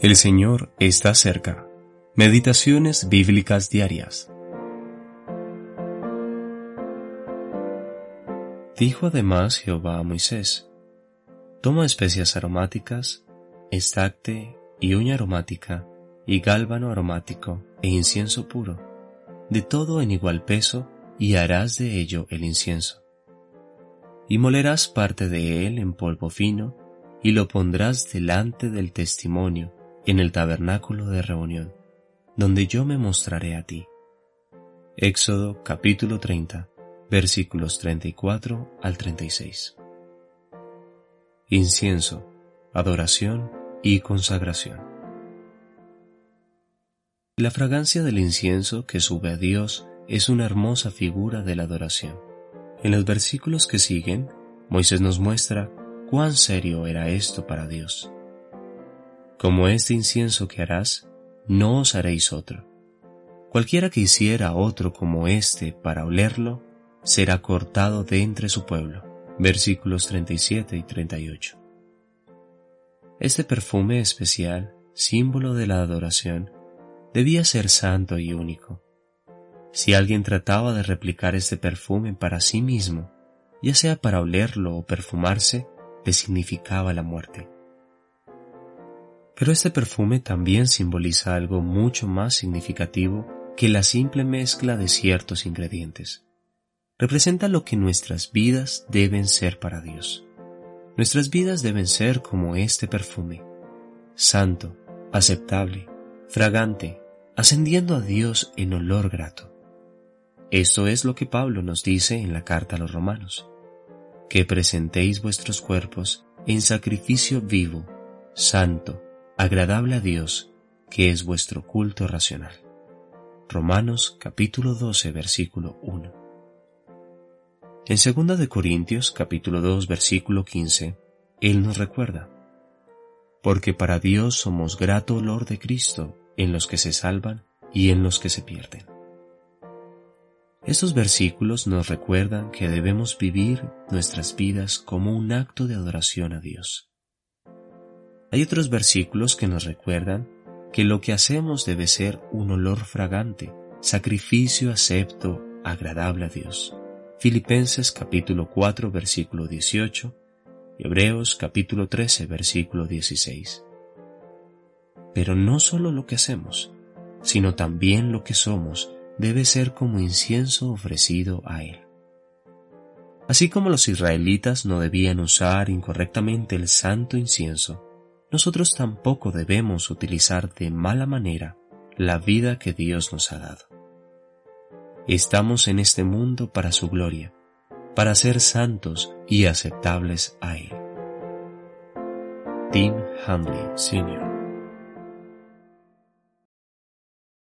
El Señor está cerca. Meditaciones bíblicas diarias. Dijo además Jehová a Moisés, Toma especias aromáticas, estacte y uña aromática, y gálbano aromático, e incienso puro, de todo en igual peso, y harás de ello el incienso. Y molerás parte de él en polvo fino, y lo pondrás delante del testimonio, en el tabernáculo de reunión, donde yo me mostraré a ti. Éxodo capítulo 30, versículos 34 al 36. Incienso, adoración y consagración. La fragancia del incienso que sube a Dios es una hermosa figura de la adoración. En los versículos que siguen, Moisés nos muestra cuán serio era esto para Dios. Como este incienso que harás, no os haréis otro. Cualquiera que hiciera otro como este para olerlo, será cortado de entre su pueblo. Versículos 37 y 38. Este perfume especial, símbolo de la adoración, debía ser santo y único. Si alguien trataba de replicar este perfume para sí mismo, ya sea para olerlo o perfumarse, le significaba la muerte. Pero este perfume también simboliza algo mucho más significativo que la simple mezcla de ciertos ingredientes. Representa lo que nuestras vidas deben ser para Dios. Nuestras vidas deben ser como este perfume, santo, aceptable, fragante, ascendiendo a Dios en olor grato. Esto es lo que Pablo nos dice en la carta a los romanos, que presentéis vuestros cuerpos en sacrificio vivo, santo, agradable a Dios, que es vuestro culto racional. Romanos capítulo 12 versículo 1. En 2 de Corintios capítulo 2 versículo 15, Él nos recuerda, porque para Dios somos grato olor de Cristo en los que se salvan y en los que se pierden. Estos versículos nos recuerdan que debemos vivir nuestras vidas como un acto de adoración a Dios. Hay otros versículos que nos recuerdan que lo que hacemos debe ser un olor fragante, sacrificio acepto, agradable a Dios. Filipenses capítulo 4 versículo 18, Hebreos capítulo 13 versículo 16. Pero no solo lo que hacemos, sino también lo que somos debe ser como incienso ofrecido a Él. Así como los israelitas no debían usar incorrectamente el santo incienso, nosotros tampoco debemos utilizar de mala manera la vida que Dios nos ha dado. Estamos en este mundo para su gloria, para ser santos y aceptables a Él. Tim Hamlin Sr.